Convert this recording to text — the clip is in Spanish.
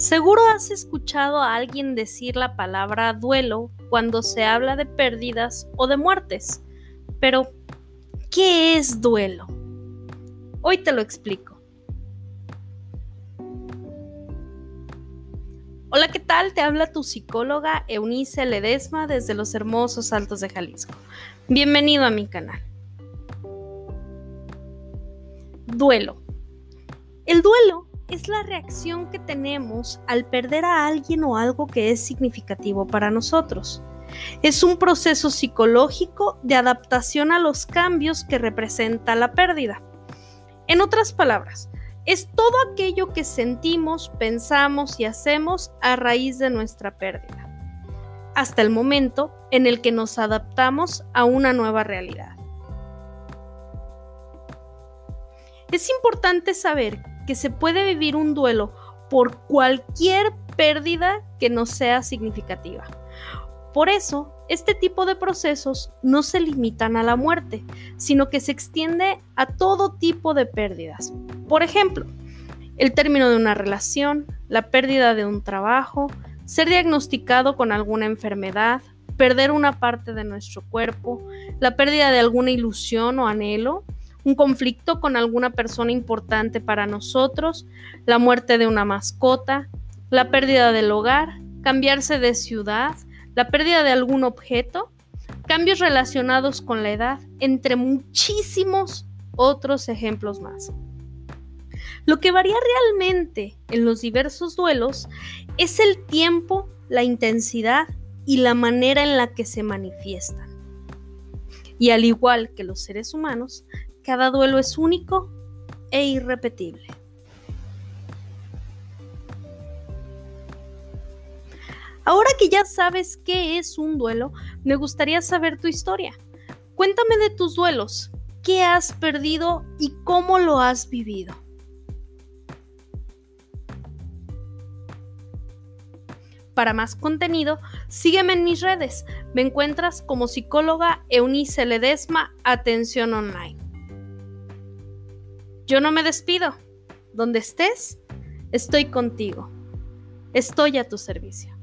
Seguro has escuchado a alguien decir la palabra duelo cuando se habla de pérdidas o de muertes. Pero, ¿qué es duelo? Hoy te lo explico. Hola, ¿qué tal? Te habla tu psicóloga Eunice Ledesma desde los hermosos Altos de Jalisco. Bienvenido a mi canal. Duelo. El duelo es la reacción que tenemos al perder a alguien o algo que es significativo para nosotros. Es un proceso psicológico de adaptación a los cambios que representa la pérdida. En otras palabras, es todo aquello que sentimos, pensamos y hacemos a raíz de nuestra pérdida, hasta el momento en el que nos adaptamos a una nueva realidad. Es importante saber que se puede vivir un duelo por cualquier pérdida que no sea significativa. Por eso, este tipo de procesos no se limitan a la muerte, sino que se extiende a todo tipo de pérdidas. Por ejemplo, el término de una relación, la pérdida de un trabajo, ser diagnosticado con alguna enfermedad, perder una parte de nuestro cuerpo, la pérdida de alguna ilusión o anhelo, un conflicto con alguna persona importante para nosotros, la muerte de una mascota, la pérdida del hogar, cambiarse de ciudad, la pérdida de algún objeto, cambios relacionados con la edad, entre muchísimos otros ejemplos más. Lo que varía realmente en los diversos duelos es el tiempo, la intensidad y la manera en la que se manifiestan. Y al igual que los seres humanos, cada duelo es único e irrepetible. Ahora que ya sabes qué es un duelo, me gustaría saber tu historia. Cuéntame de tus duelos, qué has perdido y cómo lo has vivido. Para más contenido, sígueme en mis redes. Me encuentras como psicóloga Eunice Ledesma Atención Online. Yo no me despido. Donde estés, estoy contigo. Estoy a tu servicio.